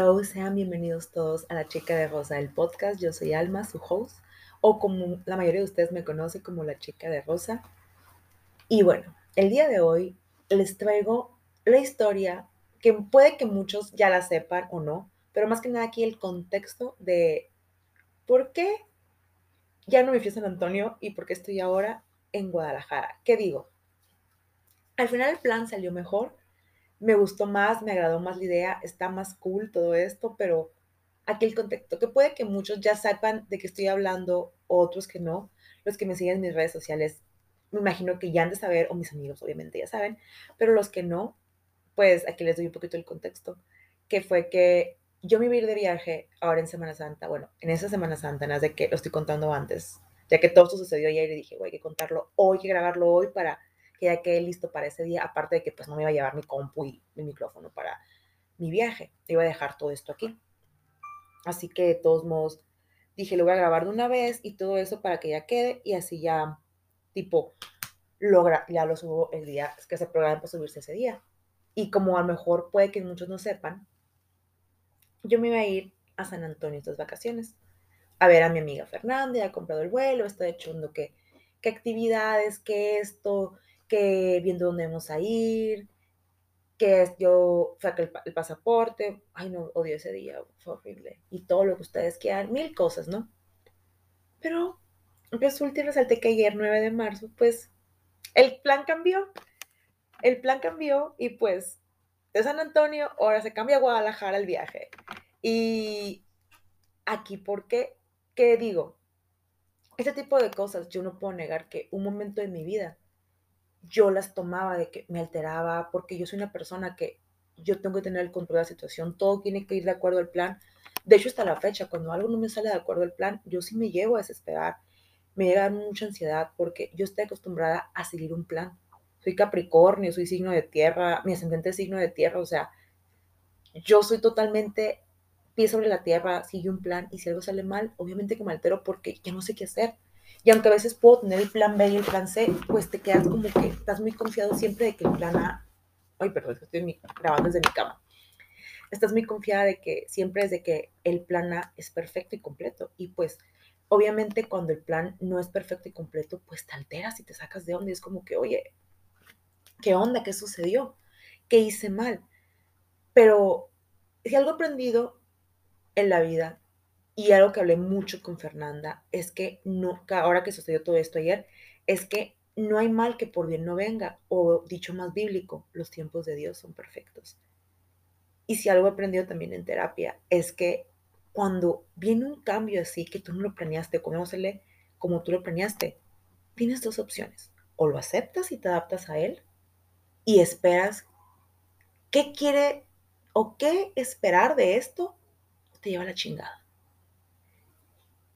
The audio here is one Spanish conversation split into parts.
Hello, sean bienvenidos todos a La Chica de Rosa, el podcast. Yo soy Alma, su host, o como la mayoría de ustedes me conoce como La Chica de Rosa. Y bueno, el día de hoy les traigo la historia que puede que muchos ya la sepan o no, pero más que nada aquí el contexto de por qué ya no me fui a San Antonio y por qué estoy ahora en Guadalajara. ¿Qué digo? Al final el plan salió mejor, me gustó más, me agradó más la idea, está más cool todo esto, pero aquí el contexto, que puede que muchos ya sepan de qué estoy hablando, otros que no, los que me siguen en mis redes sociales, me imagino que ya han de saber, o mis amigos obviamente ya saben, pero los que no, pues aquí les doy un poquito el contexto, que fue que yo me iba de viaje ahora en Semana Santa, bueno, en esa Semana Santa, nada de que lo estoy contando antes, ya que todo esto sucedió ayer y dije, voy hay que contarlo hoy, hay que grabarlo hoy para que ya quede listo para ese día, aparte de que pues no me iba a llevar mi compu y mi micrófono para mi viaje, iba a dejar todo esto aquí. Así que de todos modos dije, lo voy a grabar de una vez y todo eso para que ya quede y así ya, tipo, logra, ya lo subo el día que se programa para subirse ese día. Y como a lo mejor puede que muchos no sepan, yo me iba a ir a San Antonio estas vacaciones a ver a mi amiga Fernanda, ha comprado el vuelo, está echando qué, qué actividades, qué esto, que viendo dónde vamos a ir, que yo saqué el, pasaporte, ay no, odio ese día, fue horrible, y todo lo que ustedes quieran, mil cosas, ¿no? Pero resulta y resalté que ayer, 9 de marzo, pues el plan cambió, el plan cambió y pues de San Antonio ahora se cambia a Guadalajara el viaje. Y aquí, ¿por qué? ¿Qué digo? Este tipo de cosas yo no puedo negar que un momento de mi vida yo las tomaba de que me alteraba, porque yo soy una persona que yo tengo que tener el control de la situación, todo tiene que ir de acuerdo al plan. De hecho, hasta la fecha, cuando algo no me sale de acuerdo al plan, yo sí me llevo a desesperar, me llega mucha ansiedad, porque yo estoy acostumbrada a seguir un plan. Soy Capricornio, soy signo de tierra, mi ascendente es signo de tierra, o sea, yo soy totalmente pie sobre la tierra, sigue un plan, y si algo sale mal, obviamente que me altero porque ya no sé qué hacer y aunque a veces puedo tener el plan B y el plan C, pues te quedas como que estás muy confiado siempre de que el plan A, ay, perdón, estoy grabando desde mi cama. Estás muy confiada de que siempre es de que el plan A es perfecto y completo. Y pues, obviamente, cuando el plan no es perfecto y completo, pues te alteras y te sacas de onda. Y es como que, oye, ¿qué onda? ¿Qué sucedió? ¿Qué hice mal? Pero si algo aprendido en la vida y algo que hablé mucho con Fernanda es que no, ahora que sucedió todo esto ayer, es que no hay mal que por bien no venga, o dicho más bíblico, los tiempos de Dios son perfectos. Y si algo he aprendido también en terapia es que cuando viene un cambio así que tú no lo planeaste, como como tú lo planeaste, tienes dos opciones. O lo aceptas y te adaptas a él y esperas qué quiere o qué esperar de esto, te lleva la chingada.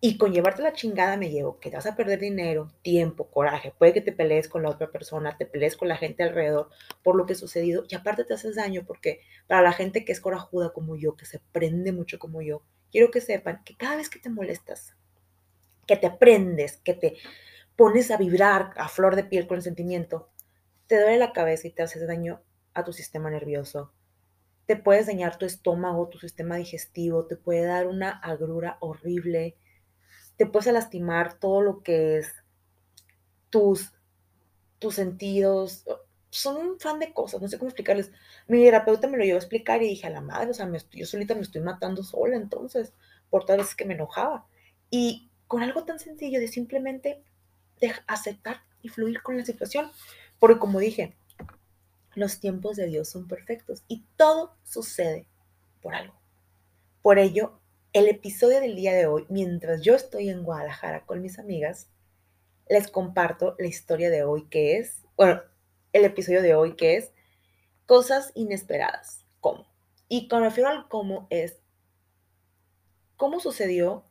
Y con llevarte la chingada me llevo que te vas a perder dinero, tiempo, coraje. Puede que te pelees con la otra persona, te pelees con la gente alrededor por lo que ha sucedido. Y aparte te haces daño porque para la gente que es corajuda como yo, que se prende mucho como yo, quiero que sepan que cada vez que te molestas, que te prendes, que te pones a vibrar a flor de piel con el sentimiento, te duele la cabeza y te haces daño a tu sistema nervioso. Te puedes dañar tu estómago, tu sistema digestivo, te puede dar una agrura horrible te puedes lastimar todo lo que es tus, tus sentidos. Son un fan de cosas, no sé cómo explicarles. Mi terapeuta me lo llevó a explicar y dije, a la madre, o sea, yo solita me estoy matando sola entonces, por todas veces que me enojaba. Y con algo tan sencillo de simplemente de aceptar y fluir con la situación. Porque como dije, los tiempos de Dios son perfectos y todo sucede por algo. Por ello, el episodio del día de hoy, mientras yo estoy en Guadalajara con mis amigas, les comparto la historia de hoy que es, bueno, el episodio de hoy que es cosas inesperadas. ¿Cómo? Y con refiero al cómo es cómo sucedió,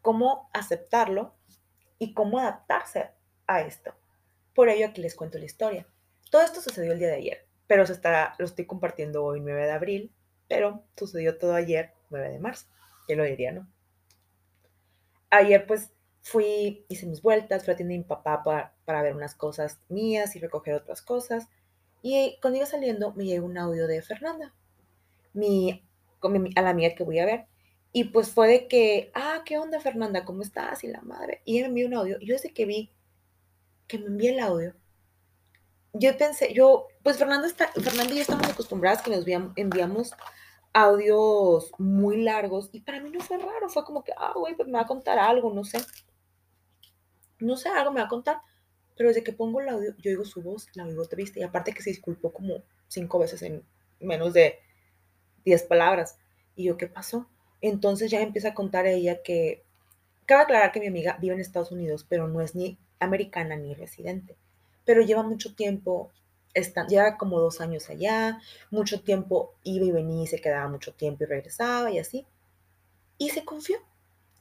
cómo aceptarlo y cómo adaptarse a esto. Por ello aquí les cuento la historia. Todo esto sucedió el día de ayer, pero se está, lo estoy compartiendo hoy 9 de abril, pero sucedió todo ayer 9 de marzo. ¿Quién lo diría, no? Ayer pues fui, hice mis vueltas, fui a tienda de mi papá para, para, ver unas cosas mías y recoger otras cosas. Y cuando iba saliendo me llegó un audio de Fernanda, mi con a la amiga que voy a ver. Y pues fue de que, ah, ¿qué onda, Fernanda? ¿Cómo estás? Y la madre. Y ella me envió un audio. Yo desde que vi que me envía el audio, yo pensé, yo, pues Fernanda, está, Fernanda y yo estamos acostumbradas que nos enviamos audios muy largos y para mí no fue raro, fue como que, ah, güey, pues me va a contar algo, no sé. No sé, algo me va a contar. Pero desde que pongo el audio, yo oigo su voz, la oigo triste. Y aparte que se disculpó como cinco veces en menos de diez palabras. Y yo, ¿qué pasó? Entonces ya empieza a contar ella que, cabe aclarar que mi amiga vive en Estados Unidos, pero no es ni americana ni residente. Pero lleva mucho tiempo, está, lleva como dos años allá, mucho tiempo iba y venía se quedaba mucho tiempo y regresaba y así. Y se confió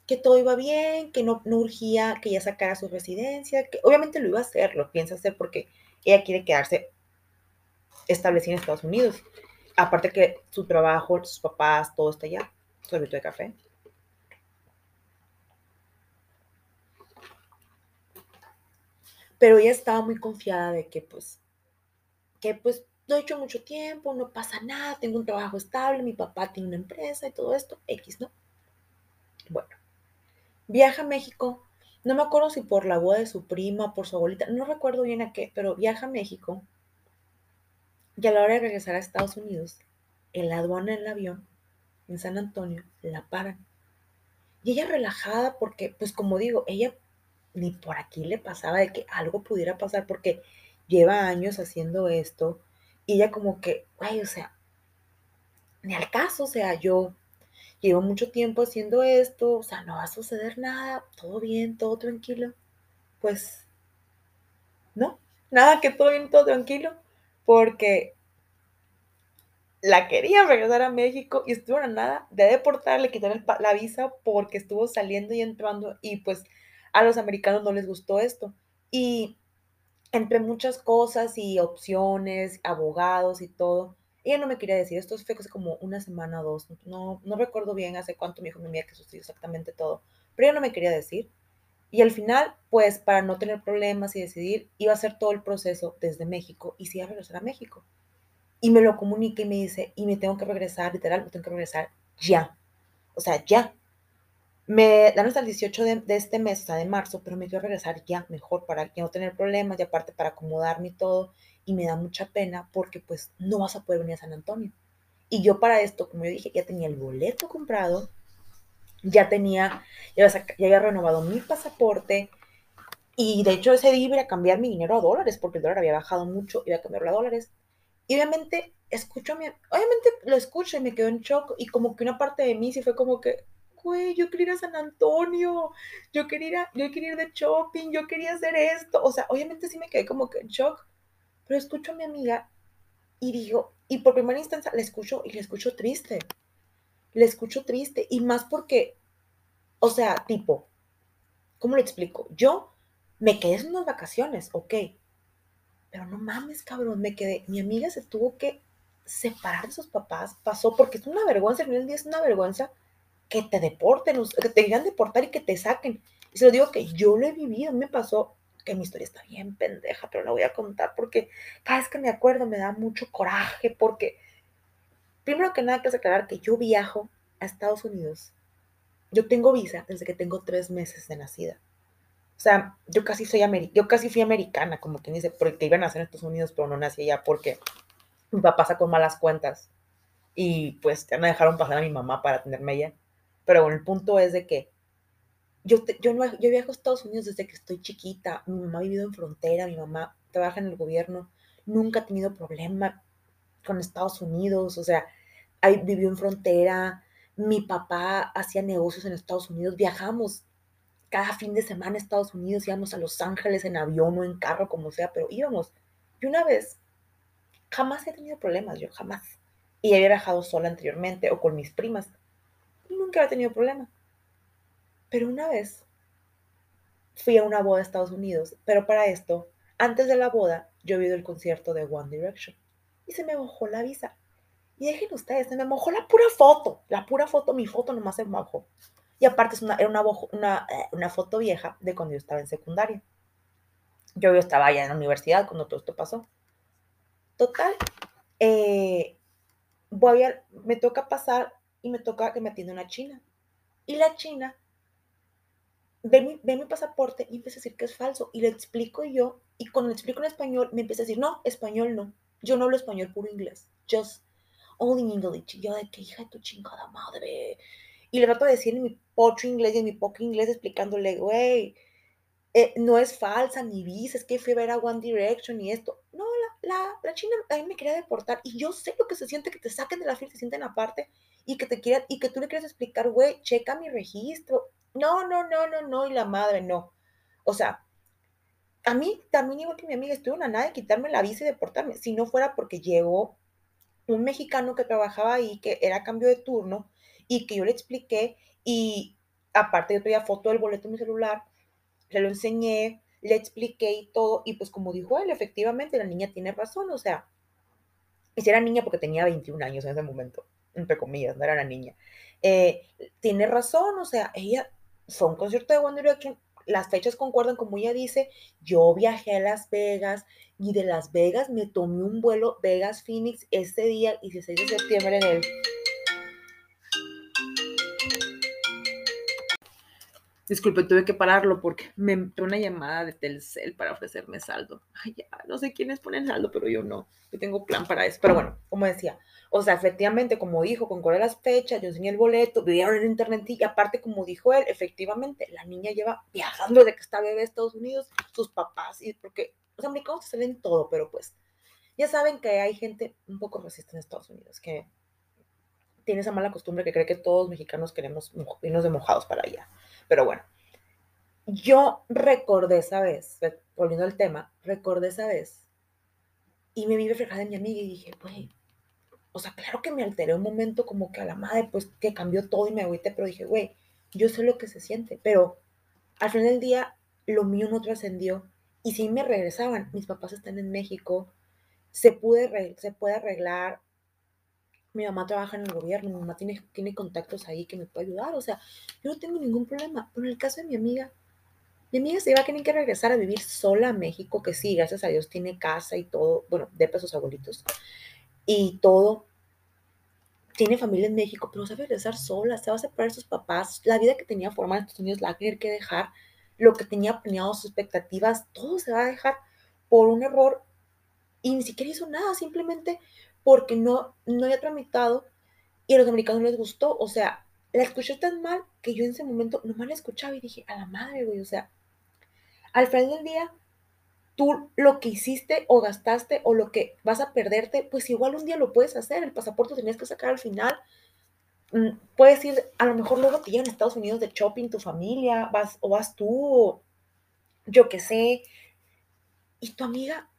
que todo iba bien, que no, no urgía que ella sacara su residencia, que obviamente lo iba a hacer, lo piensa hacer porque ella quiere quedarse establecida en Estados Unidos. Aparte que su trabajo, sus papás, todo está allá. Sorbito de café. Pero ella estaba muy confiada de que pues, que pues no he hecho mucho tiempo, no pasa nada, tengo un trabajo estable, mi papá tiene una empresa y todo esto, X, ¿no? Bueno, viaja a México, no me acuerdo si por la boda de su prima, por su abuelita, no recuerdo bien a qué, pero viaja a México y a la hora de regresar a Estados Unidos, en la aduana del avión, en San Antonio, la paran. Y ella relajada porque, pues como digo, ella ni por aquí le pasaba de que algo pudiera pasar porque lleva años haciendo esto y ella como que, güey, o sea, ni al caso, o sea, yo llevo mucho tiempo haciendo esto, o sea, no va a suceder nada, todo bien, todo tranquilo. Pues, no, nada que todo bien, todo tranquilo, porque la querían regresar a México y estuvo a nada de deportarle, quitar la visa porque estuvo saliendo y entrando y pues a los americanos no les gustó esto. Y entre muchas cosas y opciones, abogados y todo, ella no me quería decir, esto fue como una semana o dos, no, no recuerdo bien hace cuánto me dijo mi amiga que sucedió exactamente todo, pero ella no me quería decir. Y al final, pues para no tener problemas y decidir, iba a hacer todo el proceso desde México y sí iba a regresar a México. Y me lo comunica y me dice, y me tengo que regresar, literal, me tengo que regresar ya. O sea, ya. Me dan hasta el 18 de, este mes, sea, de marzo, pero me quiero regresar ya, mejor, para no tener problemas y aparte para acomodarme y todo. Y me da mucha pena porque pues no vas a poder venir a San Antonio. Y yo para esto, como yo dije, ya tenía el boleto comprado, ya tenía, ya había, renovado mi pasaporte, y de hecho ese día iba a cambiar mi dinero a dólares, porque el dólar había bajado mucho, iba a cambiarlo a dólares. Y obviamente escucho obviamente lo escucho y me quedo en shock y como que una parte de mí sí fue como que, güey, yo quería ir a San Antonio, yo quería ir, yo quería ir de shopping, yo quería hacer esto. O sea, obviamente sí me quedé como que en shock, pero escucho a mi amiga y digo, y por primera instancia le escucho y le escucho triste. Le escucho triste y más porque, o sea, tipo, ¿cómo le explico? Yo me quedé en unas vacaciones, ok, pero no mames, cabrón, me quedé. Mi amiga se tuvo que separar de sus papás. Pasó porque es una vergüenza. El final del día es una vergüenza que te deporten, que te quieran deportar y que te saquen. Y se lo digo que yo lo he vivido. Me pasó que mi historia está bien pendeja, pero la voy a contar porque cada vez que me acuerdo me da mucho coraje. Porque, primero que nada, quiero aclarar que yo viajo a Estados Unidos. Yo tengo visa desde que tengo tres meses de nacida. O sea, yo casi soy yo casi fui americana, como quien dice, porque iba a nacer en Estados Unidos, pero no nací allá porque mi papá sacó malas cuentas y pues ya me dejaron pasar a mi mamá para tenerme allá. Pero bueno, el punto es de que yo, yo, no, yo viajo a Estados Unidos desde que estoy chiquita. Mi mamá ha vivido en frontera, mi mamá trabaja en el gobierno, nunca ha tenido problema con Estados Unidos, o sea, vivió en frontera. Mi papá hacía negocios en Estados Unidos, viajamos cada fin de semana a Estados Unidos, íbamos a Los Ángeles en avión o en carro, como sea, pero íbamos. Y una vez, jamás he tenido problemas, yo jamás. Y había viajado sola anteriormente o con mis primas. Nunca había tenido problema. Pero una vez fui a una boda a Estados Unidos, pero para esto, antes de la boda, yo vi el concierto de One Direction. Y se me mojó la visa. Y dejen ustedes, se me mojó la pura foto. La pura foto, mi foto nomás se mojó. Y aparte es una, era una, eh, una, foto vieja de cuando yo estaba en secundaria. Yo, yo estaba allá en la universidad cuando todo esto pasó. Total, eh, voy a, me toca pasar y me toca que me atienda una china. Y la china ve mi, ve mi pasaporte y empieza a decir que es falso. Y le explico yo, y cuando le explico en español, me empieza a decir, no, español no. Yo no hablo español, puro inglés. Just only English. Y yo de que hija de tu chingada madre. Y le trato de decir en mi pocho inglés y en mi poco inglés explicándole, güey, eh, no es falsa ni dice, es que fui a ver a One Direction y esto. No, la, la, la China a mí me quería deportar y yo sé lo que se siente que te saquen de la fila, te sienten aparte y que te quieran, y que tú le quieres explicar, güey, checa mi registro. No, no, no, no, no, y la madre, no. O sea, a mí también igual que mi amiga, estuvo una nada de quitarme la visa y deportarme, si no fuera porque llegó un mexicano que trabajaba ahí, que era cambio de turno, y que yo le expliqué, y aparte yo tenía foto del boleto en mi celular, se lo enseñé, le expliqué y todo, y pues como dijo él, efectivamente la niña tiene razón, o sea, y si era niña porque tenía 21 años en ese momento, entre comillas, no era una niña, eh, tiene razón, o sea, ella fue un concierto de One Direction, las fechas concuerdan, como ella dice, yo viajé a Las Vegas y de Las Vegas me tomé un vuelo Vegas Phoenix ese día, 16 de septiembre en el Disculpe, tuve que pararlo porque me entró una llamada de Telcel para ofrecerme saldo. Ay, ya, no sé quiénes ponen saldo, pero yo no. Yo tengo plan para eso. Pero bueno, como decía, o sea, efectivamente, como dijo, con cuál las fechas, yo enseñé el boleto, vieron en internet y aparte, como dijo él, efectivamente, la niña lleva viajando de que está bebé a Estados Unidos, sus papás, y porque los americanos salen todo, pero pues ya saben que hay gente un poco racista en Estados Unidos, que tiene esa mala costumbre que cree que todos mexicanos queremos irnos de mojados para allá. Pero bueno, yo recordé esa vez, volviendo al tema, recordé esa vez y me vi reflejada en mi amiga y dije, güey, o sea, claro que me alteré un momento como que a la madre, pues que cambió todo y me agüité, pero dije, güey, yo sé lo que se siente, pero al final del día lo mío no trascendió y si me regresaban, mis papás están en México, se, puede, se puede arreglar, mi mamá trabaja en el gobierno, mi mamá tiene, tiene contactos ahí que me puede ayudar, o sea, yo no tengo ningún problema, pero en el caso de mi amiga, mi amiga se iba a tener que regresar a vivir sola a México, que sí, gracias a Dios tiene casa y todo, bueno, de sus abuelitos, y todo, tiene familia en México, pero se va a regresar sola, se va a separar de sus papás, la vida que tenía formada en Estados Unidos la va a tener que dejar, lo que tenía planeado, sus expectativas, todo se va a dejar por un error y ni siquiera hizo nada, simplemente porque no, no había tramitado y a los americanos les gustó. O sea, la escuché tan mal que yo en ese momento nomás la escuchaba y dije, a la madre, güey, o sea, al final del día, tú lo que hiciste o gastaste o lo que vas a perderte, pues igual un día lo puedes hacer. El pasaporte tenías que sacar al final. Mm, puedes ir, a lo mejor luego te llegan a Estados Unidos de shopping tu familia, vas o vas tú, o yo qué sé. Y tu amiga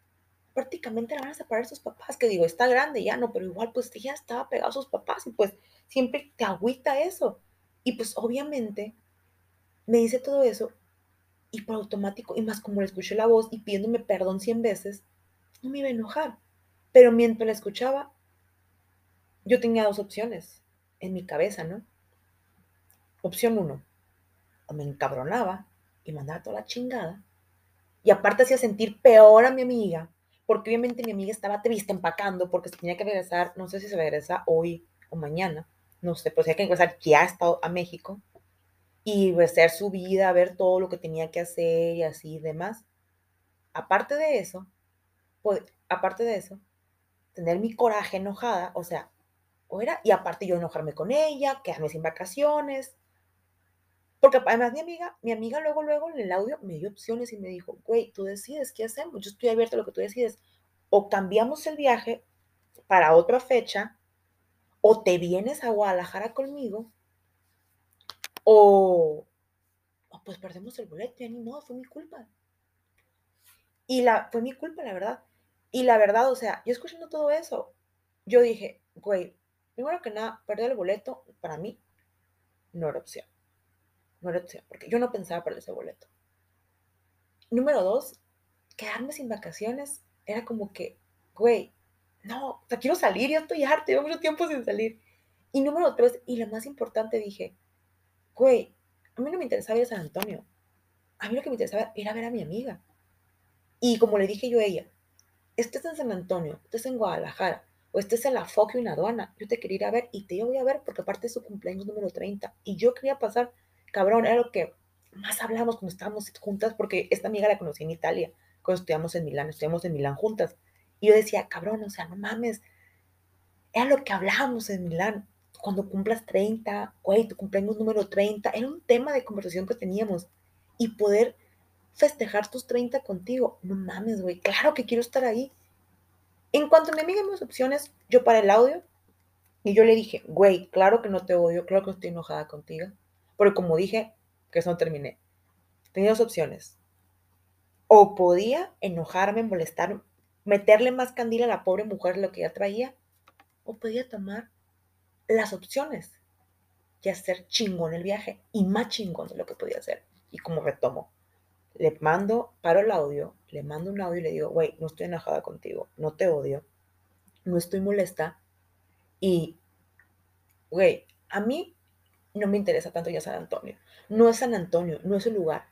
prácticamente la van a separar sus papás, que digo, está grande ya, no, pero igual pues ya estaba pegado a sus papás y pues siempre te agüita eso. Y pues obviamente me dice todo eso y por automático, y más como le escuché la voz y pidiéndome perdón cien veces, no me iba a enojar. Pero mientras la escuchaba, yo tenía dos opciones en mi cabeza, ¿no? Opción uno, o me encabronaba y mandaba toda la chingada. Y aparte hacía sentir peor a mi amiga porque obviamente mi amiga estaba triste empacando porque se tenía que regresar, no sé si se regresa hoy o mañana, no sé, pero tenía que regresar ya estado a México y hacer su vida, ver todo lo que tenía que hacer y así y demás. Aparte de eso, pues, aparte de eso, tener mi coraje enojada, o sea, o era, y aparte yo enojarme con ella, quedarme sin vacaciones, porque además mi amiga, mi amiga luego, luego en el audio me dio opciones y me dijo, güey, tú decides, ¿qué hacemos? Yo estoy abierta a lo que tú decides. O cambiamos el viaje para otra fecha, o te vienes a Guadalajara conmigo, o, pues perdemos el boleto, ya ni modo, fue mi culpa. Y la, fue mi culpa, la verdad. Y la verdad, o sea, yo escuchando todo eso, yo dije, güey, primero que nada, perder el boleto para mí no era opción no era opción, porque yo no pensaba perder ese boleto. Número dos, quedarme sin vacaciones era como que, güey, no, o quiero salir, ya estoy harta, llevo mucho tiempo sin salir. Y número tres, y lo más importante, dije, güey, a mí no me interesaba ir a San Antonio. A mí lo que me interesaba era ver a mi amiga. Y como le dije yo a ella, estés en San Antonio, estés en Guadalajara, o estés en la foco y una aduana. Yo te quería ir a ver y te voy a ver porque aparte es su cumpleaños número 30. Y yo quería pasar, cabrón, era lo que más hablamos cuando estábamos juntas porque esta amiga la conocí en Italia, cuando estudiamos en Milán, estudiamos en Milán juntas. Y yo decía, cabrón, o sea, no mames, era lo que hablábamos en Milán. Cuando cumplas 30, güey, tu cumpleaños número 30, era un tema de conversación que teníamos. Y poder festejar tus 30 contigo, no mames, güey, claro que quiero estar ahí. En cuanto a mi amiga mis opciones, yo para el audio y yo le dije, güey, claro que no te odio, claro que estoy enojada contigo. Porque como dije, que eso no terminé. Tenía dos opciones. O podía enojarme, molestarme, meterle más candila a la pobre mujer lo que ya traía, o podía tomar las opciones y hacer chingón el viaje y más chingón de lo que podía hacer. Y como retomo, le mando, paro el audio, le mando un audio y le digo, güey, no estoy enojada contigo, no te odio, no estoy molesta. Y, güey, a mí no me interesa tanto ya San Antonio. No es San Antonio, no es el lugar,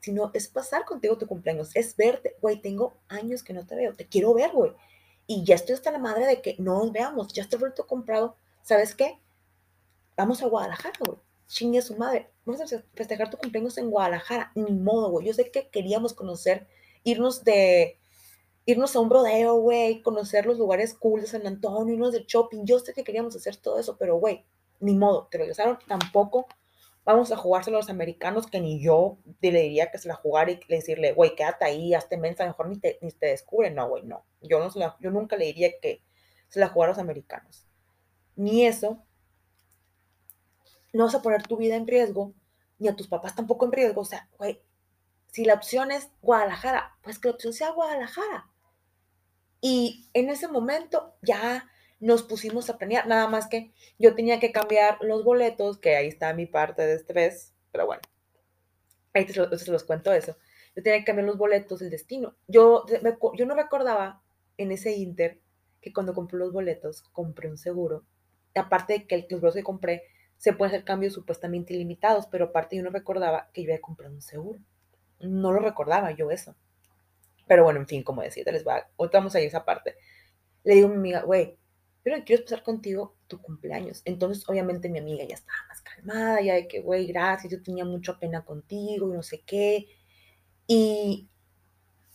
sino es pasar contigo tu cumpleaños, es verte, güey, tengo años que no te veo, te quiero ver, güey. Y ya estoy hasta la madre de que no nos veamos, ya estoy vuelto comprado, ¿sabes qué? Vamos a Guadalajara, güey chingue a su madre, vamos a festejar tu cumpleaños en Guadalajara, ni modo, güey. Yo sé que queríamos conocer, irnos de, irnos a un brodeo, güey, conocer los lugares cool de San Antonio, irnos de shopping. Yo sé que queríamos hacer todo eso, pero, güey, ni modo, te regresaron tampoco. Vamos a jugárselo a los americanos, que ni yo le diría que se la jugara y decirle, güey, quédate ahí, hazte mensa, mejor ni te, ni te descubren. No, güey, no. Yo, no la, yo nunca le diría que se la jugara a los americanos. Ni eso, no vas a poner tu vida en riesgo, ni a tus papás tampoco en riesgo. O sea, güey, si la opción es Guadalajara, pues que la opción sea Guadalajara. Y en ese momento ya nos pusimos a planear, nada más que yo tenía que cambiar los boletos, que ahí está mi parte de estrés, pero bueno, ahí se los cuento eso. Yo tenía que cambiar los boletos, el destino. Yo, yo no recordaba en ese inter que cuando compré los boletos, compré un seguro. Aparte de que los boletos que compré se pueden hacer cambios supuestamente ilimitados, pero aparte yo no recordaba que yo había comprado un seguro. No lo recordaba yo eso. Pero bueno, en fin, como decía, les va, ahorita vamos a ir a esa parte. Le digo a mi amiga, güey, pero quiero pasar contigo tu cumpleaños. Entonces, obviamente, mi amiga ya estaba más calmada, ya de que, güey, gracias, yo tenía mucha pena contigo y no sé qué. Y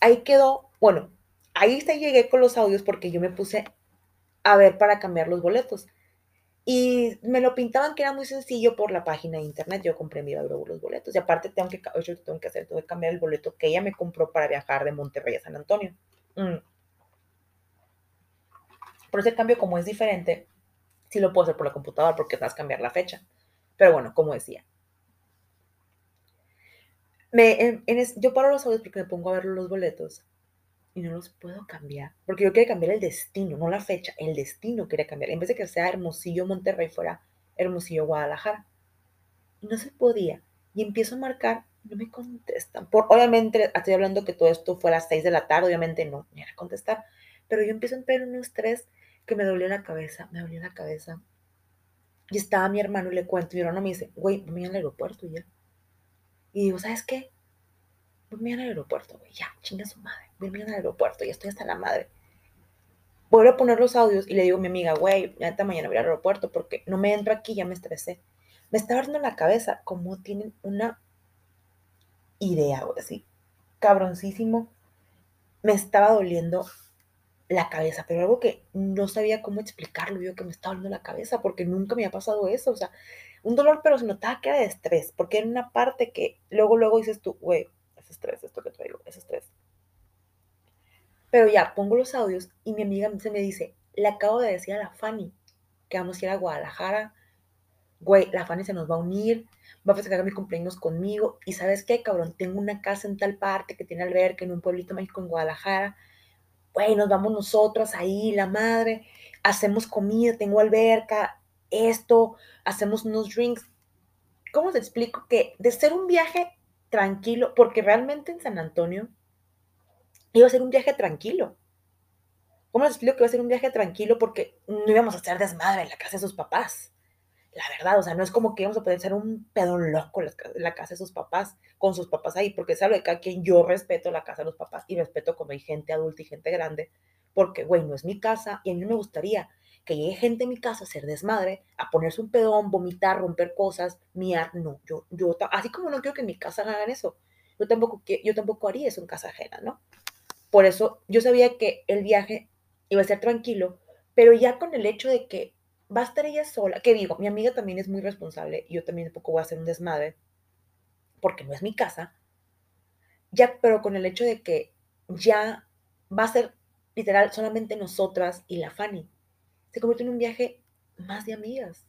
ahí quedó, bueno, ahí está llegué con los audios porque yo me puse a ver para cambiar los boletos. Y me lo pintaban que era muy sencillo por la página de internet. Yo compré mi los boletos. Y aparte tengo que, yo tengo que hacer, tengo que cambiar el boleto que ella me compró para viajar de Monterrey a San Antonio. Mm. Por ese cambio, como es diferente, sí lo puedo hacer por la computadora porque vas a cambiar la fecha. Pero bueno, como decía. Me, yo paro los audios porque me pongo a ver los boletos y no los puedo cambiar. Porque yo quería cambiar el destino, no la fecha, el destino quería cambiar. En vez de que sea Hermosillo, Monterrey, fuera Hermosillo, Guadalajara. Y no se podía. Y empiezo a marcar, no me contestan. Por, obviamente, estoy hablando que todo esto fue a las 6 de la tarde, obviamente no, me era contestar. Pero yo empiezo a entrar en un que me dolía la cabeza, me dolía la cabeza. Y estaba mi hermano y le cuento, mi hermano me dice, güey, voy al aeropuerto y ya. Y digo, ¿sabes qué? Voy al aeropuerto, güey, ya, chinga su madre venme al aeropuerto, y estoy hasta la madre. Vuelvo a poner los audios y le digo a mi amiga, güey, esta mañana voy al aeropuerto porque no me entro aquí, ya me estresé. Me estaba dando la cabeza como tienen una idea, güey, así, cabroncísimo. Me estaba doliendo la cabeza, pero algo que no sabía cómo explicarlo, yo que me estaba doliendo la cabeza porque nunca me había pasado eso, o sea, un dolor, pero se notaba que era de estrés, porque era una parte que luego, luego dices tú, güey, es estrés, esto que traigo, es estrés. Pero ya, pongo los audios y mi amiga se me dice, le acabo de decir a la Fanny que vamos a ir a Guadalajara. Güey, la Fanny se nos va a unir, va a festejar mi cumpleaños conmigo. Y ¿sabes qué, cabrón? Tengo una casa en tal parte que tiene alberca en un pueblito mágico en Guadalajara. Güey, nos vamos nosotros ahí, la madre. Hacemos comida, tengo alberca, esto, hacemos unos drinks. ¿Cómo te explico que de ser un viaje tranquilo, porque realmente en San Antonio iba a ser un viaje tranquilo. ¿Cómo les explico que iba a ser un viaje tranquilo? Porque no íbamos a hacer desmadre en la casa de sus papás. la verdad, o sea, no es como que íbamos a poder ser un pedón loco en la casa de sus papás, con sus papás ahí, porque es algo de cada quien, yo respeto la casa de los papás y respeto cuando hay gente adulta y gente grande, porque, güey, no es mi casa y a mí me gustaría que llegue gente a mi casa a hacer desmadre, a ponerse un pedón, vomitar, romper cosas, miar, no, yo, yo, así como no quiero que en mi casa hagan eso, yo tampoco, yo tampoco haría eso en casa ajena, ¿no? Por eso yo sabía que el viaje iba a ser tranquilo, pero ya con el hecho de que va a estar ella sola, que digo, mi amiga también es muy responsable, yo también un poco voy a hacer un desmadre, porque no es mi casa, ya, pero con el hecho de que ya va a ser literal solamente nosotras y la Fanny, se convierte en un viaje más de amigas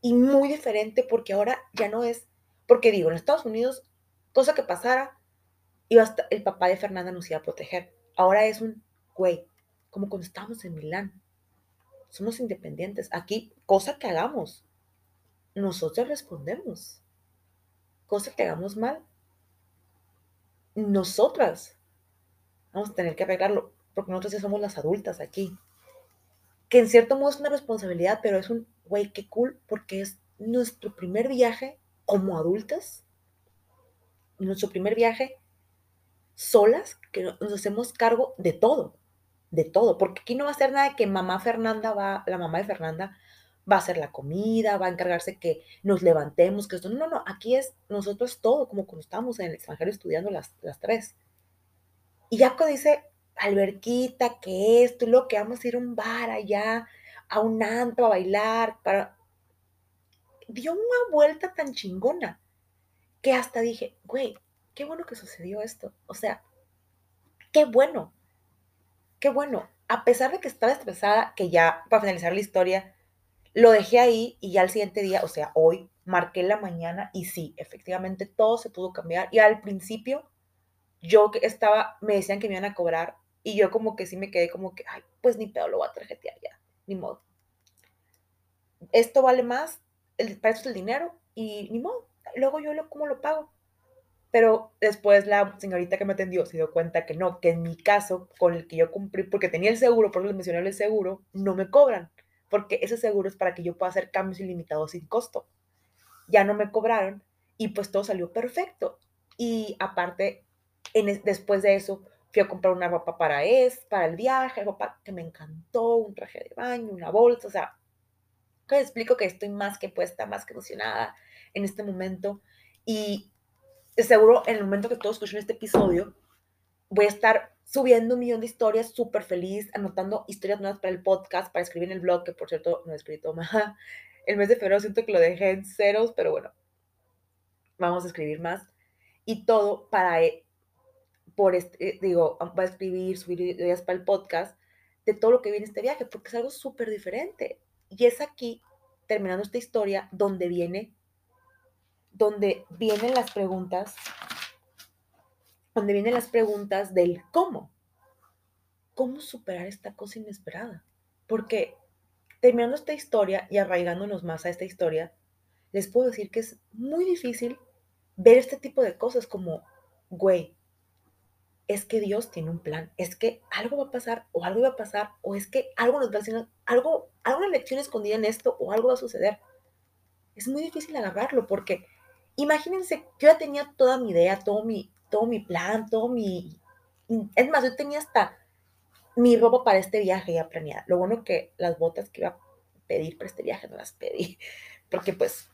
y muy diferente porque ahora ya no es, porque digo, en Estados Unidos, cosa que pasara, iba hasta el papá de Fernanda nos iba a proteger. Ahora es un, güey, como cuando estábamos en Milán. Somos independientes. Aquí, cosa que hagamos, nosotros respondemos. Cosa que hagamos mal, nosotras vamos a tener que arreglarlo, porque nosotros ya somos las adultas aquí que en cierto modo es una responsabilidad, pero es un, güey, qué cool, porque es nuestro primer viaje como adultas, nuestro primer viaje solas, que nos hacemos cargo de todo, de todo, porque aquí no va a ser nada que mamá Fernanda va, la mamá de Fernanda va a hacer la comida, va a encargarse que nos levantemos, que esto, no, no, aquí es nosotros todo, como cuando estábamos en el extranjero estudiando las, las tres. Y ya dice, alberquita, que esto, lo que vamos a ir a un bar allá, a un antro a bailar, para... Dio una vuelta tan chingona que hasta dije, güey, qué bueno que sucedió esto. O sea, qué bueno, qué bueno. A pesar de que estaba estresada, que ya para finalizar la historia, lo dejé ahí y ya al siguiente día, o sea, hoy, marqué la mañana y sí, efectivamente todo se pudo cambiar. Y al principio, yo que estaba, me decían que me iban a cobrar y yo como que sí me quedé como que, ay, pues ni pedo, lo voy a tarjetear ya, ni modo. Esto vale más, el, para eso es el dinero y ni modo. Luego yo lo, ¿cómo lo pago? Pero después la señorita que me atendió se dio cuenta que no, que en mi caso, con el que yo cumplí, porque tenía el seguro, por eso les mencioné el seguro, no me cobran, porque ese seguro es para que yo pueda hacer cambios ilimitados sin costo. Ya no me cobraron y pues todo salió perfecto. Y aparte, después de eso, Fui a comprar una ropa para es, para el viaje, ropa que me encantó, un traje de baño, una bolsa, o sea, que explico que estoy más que puesta, más que emocionada en este momento. Y seguro en el momento que todos escuchen este episodio, voy a estar subiendo un millón de historias súper feliz, anotando historias nuevas para el podcast, para escribir en el blog, que por cierto no he escrito más. El mes de febrero siento que lo dejé en ceros, pero bueno, vamos a escribir más. Y todo para e, por este, digo, va a escribir, subir ideas para el podcast de todo lo que viene este viaje, porque es algo súper diferente. Y es aquí, terminando esta historia, donde viene, donde vienen las preguntas, donde vienen las preguntas del cómo. ¿Cómo superar esta cosa inesperada? Porque terminando esta historia y arraigándonos más a esta historia, les puedo decir que es muy difícil ver este tipo de cosas como, güey, es que Dios tiene un plan, es que algo va a pasar o algo va a pasar o es que algo nos va a hacer, algo, alguna lección escondida en esto o algo va a suceder. Es muy difícil agarrarlo porque imagínense, yo ya tenía toda mi idea, todo mi, todo mi plan, todo mi... Es más, yo tenía hasta mi ropa para este viaje ya planeada. Lo bueno que las botas que iba a pedir para este viaje no las pedí, porque pues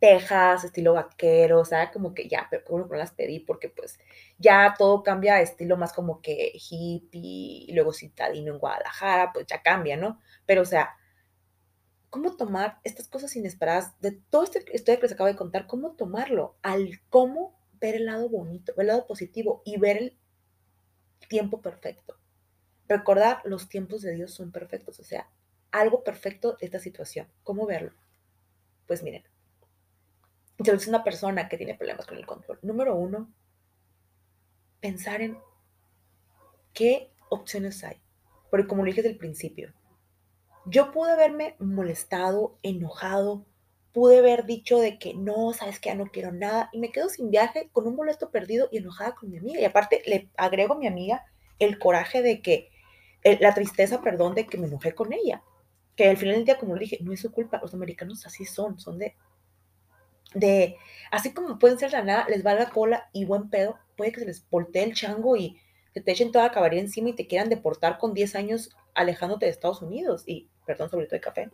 Texas, estilo vaquero, o sea, como que ya, pero bueno, no las pedí porque pues ya todo cambia estilo más como que hippie y luego citadino en Guadalajara, pues ya cambia, ¿no? Pero o sea, ¿cómo tomar estas cosas inesperadas de todo este historia que les acabo de contar? ¿Cómo tomarlo? Al cómo ver el lado bonito, el lado positivo y ver el tiempo perfecto. Recordar los tiempos de Dios son perfectos, o sea, algo perfecto de esta situación. ¿Cómo verlo? Pues miren, si es una persona que tiene problemas con el control, número uno, pensar en qué opciones hay. Porque como lo dije desde el principio, yo pude haberme molestado, enojado, pude haber dicho de que no, sabes que ya no quiero nada. Y me quedo sin viaje con un boleto perdido y enojada con mi amiga. Y aparte le agrego a mi amiga el coraje de que, la tristeza, perdón, de que me enojé con ella. Que al final del día, como le dije, no es su culpa, los americanos así son, son de, de, así como pueden ser la nada, les va la cola y buen pedo, puede que se les voltee el chango y que te echen toda la caballería encima y te quieran deportar con 10 años alejándote de Estados Unidos. Y, perdón, sobre todo de café.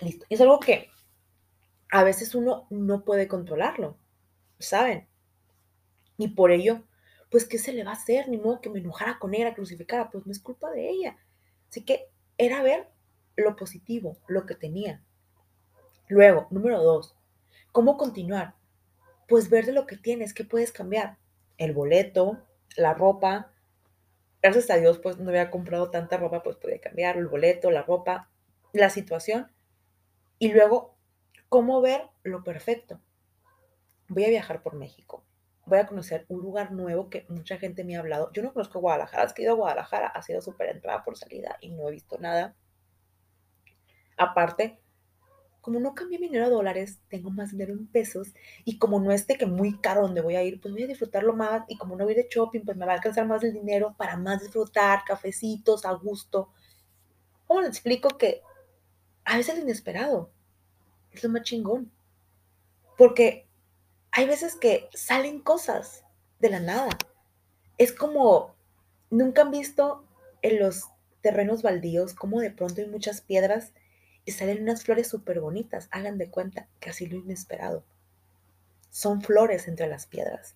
Listo. Es algo que a veces uno no puede controlarlo, ¿saben? Y por ello, pues, ¿qué se le va a hacer? Ni modo que me enojara con ella, crucificara, pues no es culpa de ella. Así que era ver lo positivo, lo que tenía. Luego, número dos, ¿cómo continuar? Pues ver de lo que tienes, ¿qué puedes cambiar? El boleto, la ropa. Gracias a Dios, pues no había comprado tanta ropa, pues podía cambiar el boleto, la ropa, la situación. Y luego, ¿cómo ver lo perfecto? Voy a viajar por México. Voy a conocer un lugar nuevo que mucha gente me ha hablado. Yo no conozco Guadalajara. He ido a Guadalajara, ha sido súper entrada por salida y no he visto nada. Aparte, como no cambié dinero a dólares, tengo más dinero en pesos y como no esté que muy caro donde voy a ir, pues voy a disfrutarlo más y como no voy de shopping, pues me va a alcanzar más el dinero para más disfrutar, cafecitos a gusto. ¿Cómo le explico que a veces lo inesperado es lo más chingón? Porque hay veces que salen cosas de la nada. Es como, nunca han visto en los terrenos baldíos como de pronto hay muchas piedras y salen unas flores súper bonitas. Hagan de cuenta así lo inesperado. Son flores entre las piedras.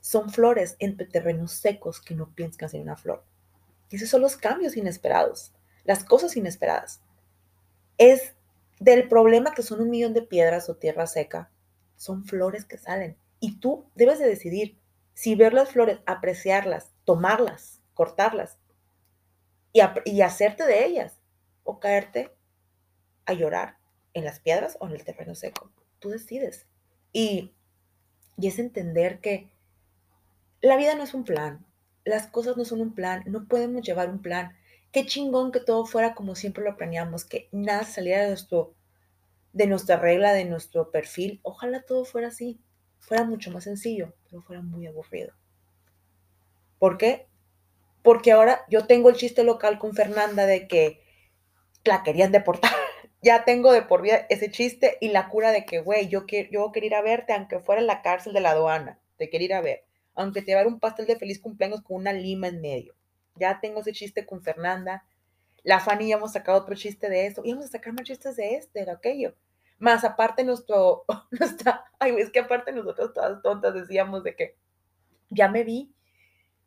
Son flores entre terrenos secos que no piensan en una flor. Y esos son los cambios inesperados, las cosas inesperadas. Es del problema que son un millón de piedras o tierra seca, son flores que salen. Y tú debes de decidir si ver las flores, apreciarlas, tomarlas, cortarlas y, y hacerte de ellas o caerte a llorar en las piedras o en el terreno seco. Tú decides. Y, y es entender que la vida no es un plan. Las cosas no son un plan. No podemos llevar un plan. Qué chingón que todo fuera como siempre lo planeamos, que nada saliera de, nuestro, de nuestra regla, de nuestro perfil. Ojalá todo fuera así. Fuera mucho más sencillo, pero fuera muy aburrido. ¿Por qué? Porque ahora yo tengo el chiste local con Fernanda de que la querían deportar ya tengo de por vida ese chiste y la cura de que, güey, yo, quiero, yo quería ir a verte aunque fuera en la cárcel de la aduana, te quería ir a ver, aunque te llevar un pastel de feliz cumpleaños con una lima en medio. Ya tengo ese chiste con Fernanda. La Fanny ya hemos sacado otro chiste de eso. Y vamos a sacar más chistes de este, de aquello. Más aparte nuestro, nuestra, ay, es que aparte nosotros todas tontas decíamos de que ya me vi,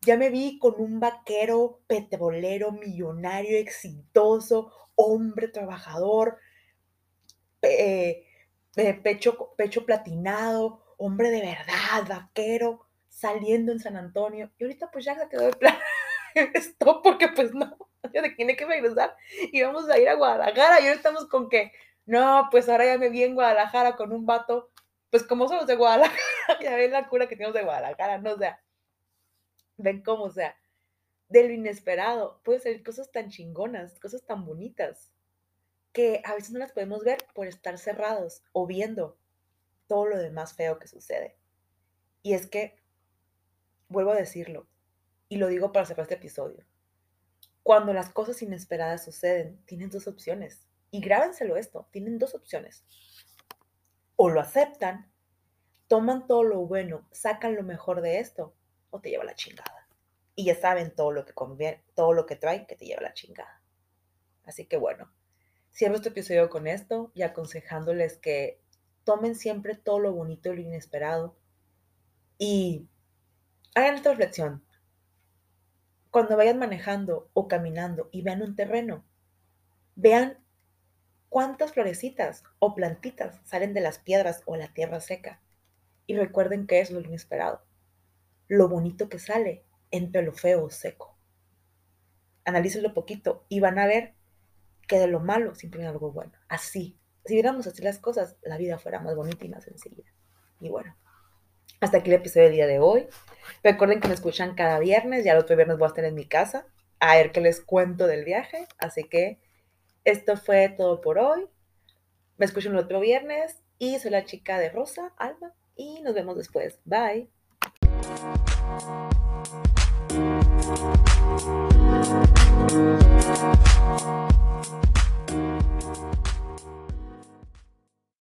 ya me vi con un vaquero petrolero, millonario, exitoso, hombre trabajador, eh, pecho, platinado, hombre de verdad, vaquero, saliendo en San Antonio. Y ahorita pues ya se quedó de plan esto porque pues no, yo de hay que regresar y vamos a ir a Guadalajara. Y ahora estamos con que, no, pues ahora ya me vi en Guadalajara con un vato, pues como somos de Guadalajara, ya ven la cura que tenemos de Guadalajara, no o sea, ven cómo, o sea, de lo inesperado, puede ser cosas tan chingonas, cosas tan bonitas, que a veces no las podemos ver por estar cerrados o viendo todo lo demás feo que sucede. Y es que, vuelvo a decirlo, y lo digo para cerrar este episodio, cuando las cosas inesperadas suceden, tienen dos opciones. Y grábenselo esto, tienen dos opciones. O lo aceptan, toman todo lo bueno, sacan lo mejor de esto, o te lleva la chingada y ya saben todo lo que conviene, todo lo que trae que te lleva la chingada. Así que bueno, cierro este episodio con esto y aconsejándoles que tomen siempre todo lo bonito y lo inesperado y hagan esta reflexión. Cuando vayan manejando o caminando y vean un terreno, vean cuántas florecitas o plantitas salen de las piedras o la tierra seca. Y recuerden que es lo inesperado. Lo bonito que sale entre lo feo seco. Analícenlo poquito y van a ver que de lo malo siempre hay algo bueno. Así, si viéramos así las cosas, la vida fuera más bonita y más sencilla. Y bueno, hasta aquí el episodio del día de hoy. Recuerden que me escuchan cada viernes, ya el otro viernes voy a estar en mi casa a ver qué les cuento del viaje. Así que esto fue todo por hoy. Me escuchan el otro viernes y soy la chica de Rosa, Alma, y nos vemos después. Bye. Thank you.